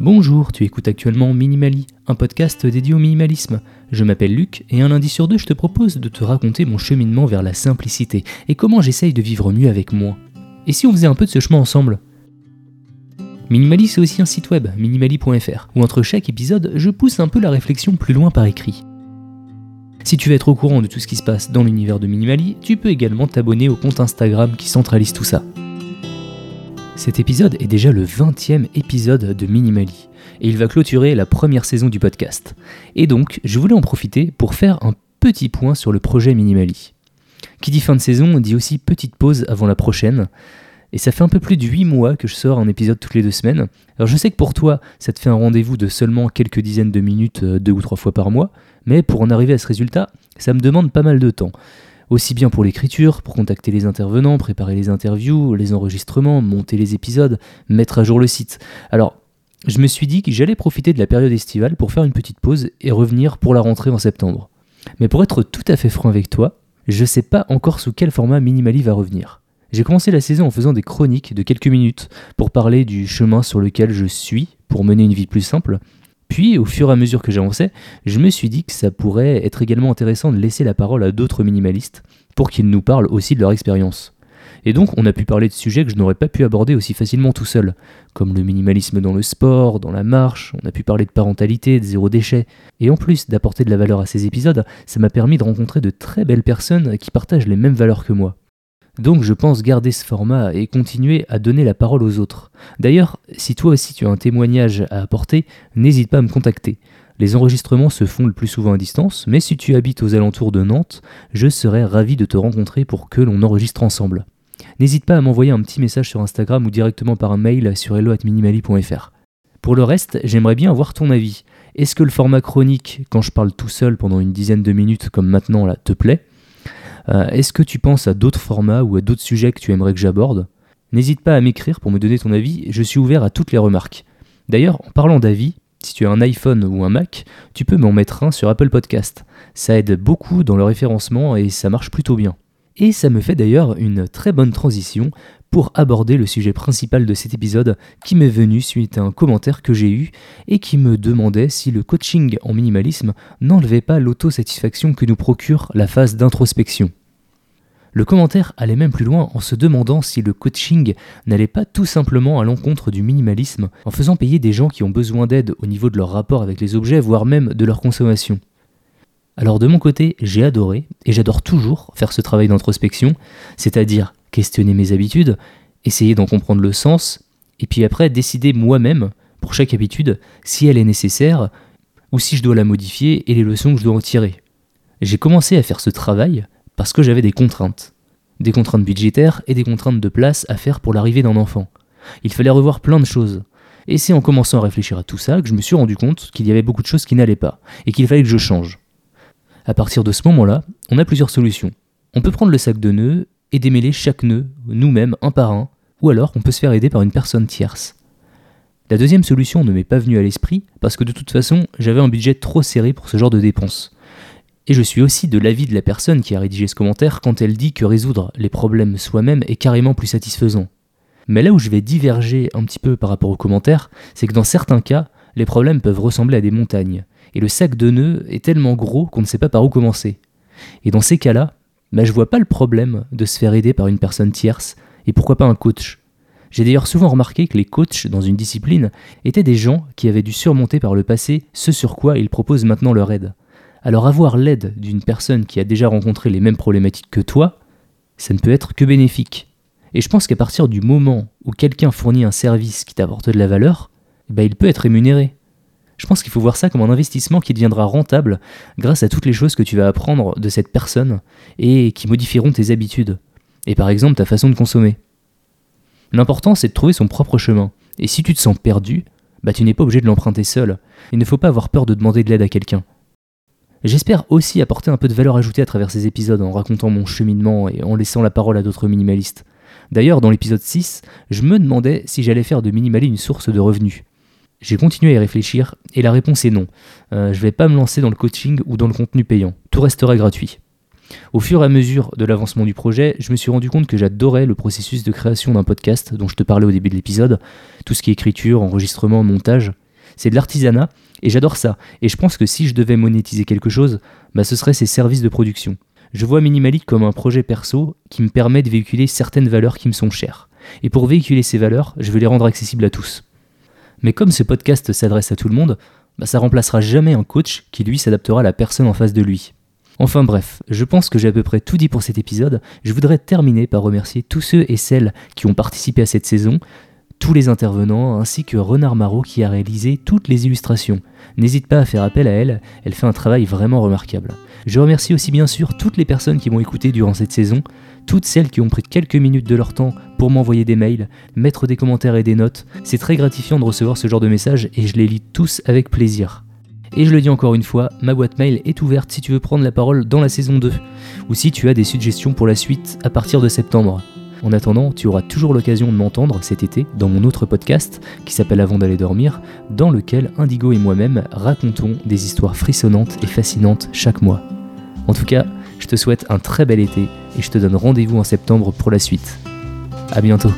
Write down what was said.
Bonjour, tu écoutes actuellement Minimali, un podcast dédié au minimalisme. Je m'appelle Luc et un lundi sur deux, je te propose de te raconter mon cheminement vers la simplicité et comment j'essaye de vivre mieux avec moi. Et si on faisait un peu de ce chemin ensemble? Minimali, c'est aussi un site web, minimali.fr, où entre chaque épisode, je pousse un peu la réflexion plus loin par écrit. Si tu veux être au courant de tout ce qui se passe dans l'univers de Minimali, tu peux également t'abonner au compte Instagram qui centralise tout ça. Cet épisode est déjà le 20e épisode de Minimali, et il va clôturer la première saison du podcast. Et donc, je voulais en profiter pour faire un petit point sur le projet Minimali. Qui dit fin de saison dit aussi petite pause avant la prochaine. Et ça fait un peu plus de 8 mois que je sors un épisode toutes les deux semaines. Alors je sais que pour toi, ça te fait un rendez-vous de seulement quelques dizaines de minutes, euh, deux ou trois fois par mois, mais pour en arriver à ce résultat, ça me demande pas mal de temps aussi bien pour l'écriture, pour contacter les intervenants, préparer les interviews, les enregistrements, monter les épisodes, mettre à jour le site. Alors, je me suis dit que j'allais profiter de la période estivale pour faire une petite pause et revenir pour la rentrée en septembre. Mais pour être tout à fait franc avec toi, je sais pas encore sous quel format Minimali va revenir. J'ai commencé la saison en faisant des chroniques de quelques minutes pour parler du chemin sur lequel je suis pour mener une vie plus simple, puis, au fur et à mesure que j'avançais, je me suis dit que ça pourrait être également intéressant de laisser la parole à d'autres minimalistes pour qu'ils nous parlent aussi de leur expérience. Et donc, on a pu parler de sujets que je n'aurais pas pu aborder aussi facilement tout seul, comme le minimalisme dans le sport, dans la marche, on a pu parler de parentalité, de zéro déchet. Et en plus d'apporter de la valeur à ces épisodes, ça m'a permis de rencontrer de très belles personnes qui partagent les mêmes valeurs que moi. Donc je pense garder ce format et continuer à donner la parole aux autres. D'ailleurs, si toi aussi tu as un témoignage à apporter, n'hésite pas à me contacter. Les enregistrements se font le plus souvent à distance, mais si tu habites aux alentours de Nantes, je serais ravi de te rencontrer pour que l'on enregistre ensemble. N'hésite pas à m'envoyer un petit message sur Instagram ou directement par un mail sur hello@minimali.fr. Pour le reste, j'aimerais bien avoir ton avis. Est-ce que le format chronique, quand je parle tout seul pendant une dizaine de minutes comme maintenant là, te plaît? Euh, est-ce que tu penses à d'autres formats ou à d'autres sujets que tu aimerais que j'aborde? N'hésite pas à m'écrire pour me donner ton avis, je suis ouvert à toutes les remarques. D'ailleurs, en parlant d'avis, si tu as un iPhone ou un Mac, tu peux m'en mettre un sur Apple Podcast. Ça aide beaucoup dans le référencement et ça marche plutôt bien. Et ça me fait d'ailleurs une très bonne transition pour aborder le sujet principal de cet épisode qui m'est venu suite à un commentaire que j'ai eu et qui me demandait si le coaching en minimalisme n'enlevait pas l'autosatisfaction que nous procure la phase d'introspection. Le commentaire allait même plus loin en se demandant si le coaching n'allait pas tout simplement à l'encontre du minimalisme en faisant payer des gens qui ont besoin d'aide au niveau de leur rapport avec les objets, voire même de leur consommation. Alors de mon côté, j'ai adoré, et j'adore toujours faire ce travail d'introspection, c'est-à-dire questionner mes habitudes, essayer d'en comprendre le sens, et puis après décider moi-même, pour chaque habitude, si elle est nécessaire, ou si je dois la modifier et les leçons que je dois en tirer. J'ai commencé à faire ce travail parce que j'avais des contraintes. Des contraintes budgétaires et des contraintes de place à faire pour l'arrivée d'un enfant. Il fallait revoir plein de choses. Et c'est en commençant à réfléchir à tout ça que je me suis rendu compte qu'il y avait beaucoup de choses qui n'allaient pas, et qu'il fallait que je change. À partir de ce moment-là, on a plusieurs solutions. On peut prendre le sac de nœuds et démêler chaque nœud, nous-mêmes, un par un, ou alors on peut se faire aider par une personne tierce. La deuxième solution ne m'est pas venue à l'esprit parce que de toute façon, j'avais un budget trop serré pour ce genre de dépenses. Et je suis aussi de l'avis de la personne qui a rédigé ce commentaire quand elle dit que résoudre les problèmes soi-même est carrément plus satisfaisant. Mais là où je vais diverger un petit peu par rapport au commentaire, c'est que dans certains cas, les problèmes peuvent ressembler à des montagnes et le sac de nœuds est tellement gros qu'on ne sait pas par où commencer. Et dans ces cas-là, bah, je vois pas le problème de se faire aider par une personne tierce, et pourquoi pas un coach. J'ai d'ailleurs souvent remarqué que les coachs dans une discipline étaient des gens qui avaient dû surmonter par le passé ce sur quoi ils proposent maintenant leur aide. Alors avoir l'aide d'une personne qui a déjà rencontré les mêmes problématiques que toi, ça ne peut être que bénéfique. Et je pense qu'à partir du moment où quelqu'un fournit un service qui t'apporte de la valeur, bah, il peut être rémunéré. Je pense qu'il faut voir ça comme un investissement qui deviendra rentable grâce à toutes les choses que tu vas apprendre de cette personne et qui modifieront tes habitudes, et par exemple ta façon de consommer. L'important c'est de trouver son propre chemin, et si tu te sens perdu, bah tu n'es pas obligé de l'emprunter seul, il ne faut pas avoir peur de demander de l'aide à quelqu'un. J'espère aussi apporter un peu de valeur ajoutée à travers ces épisodes en racontant mon cheminement et en laissant la parole à d'autres minimalistes. D'ailleurs, dans l'épisode 6, je me demandais si j'allais faire de Minimali une source de revenus. J'ai continué à y réfléchir et la réponse est non. Euh, je ne vais pas me lancer dans le coaching ou dans le contenu payant. Tout restera gratuit. Au fur et à mesure de l'avancement du projet, je me suis rendu compte que j'adorais le processus de création d'un podcast dont je te parlais au début de l'épisode, tout ce qui est écriture, enregistrement, montage. C'est de l'artisanat et j'adore ça. Et je pense que si je devais monétiser quelque chose, bah ce serait ces services de production. Je vois Minimali comme un projet perso qui me permet de véhiculer certaines valeurs qui me sont chères. Et pour véhiculer ces valeurs, je veux les rendre accessibles à tous. Mais comme ce podcast s'adresse à tout le monde, bah ça remplacera jamais un coach qui lui s'adaptera à la personne en face de lui. Enfin bref, je pense que j'ai à peu près tout dit pour cet épisode. Je voudrais terminer par remercier tous ceux et celles qui ont participé à cette saison, tous les intervenants, ainsi que Renard Marot qui a réalisé toutes les illustrations. N'hésite pas à faire appel à elle, elle fait un travail vraiment remarquable. Je remercie aussi bien sûr toutes les personnes qui m'ont écouté durant cette saison, toutes celles qui ont pris quelques minutes de leur temps pour m'envoyer des mails, mettre des commentaires et des notes. C'est très gratifiant de recevoir ce genre de messages et je les lis tous avec plaisir. Et je le dis encore une fois, ma boîte mail est ouverte si tu veux prendre la parole dans la saison 2, ou si tu as des suggestions pour la suite à partir de septembre. En attendant, tu auras toujours l'occasion de m'entendre cet été dans mon autre podcast qui s'appelle Avant d'aller dormir, dans lequel Indigo et moi-même racontons des histoires frissonnantes et fascinantes chaque mois. En tout cas, je te souhaite un très bel été et je te donne rendez-vous en septembre pour la suite. A bientôt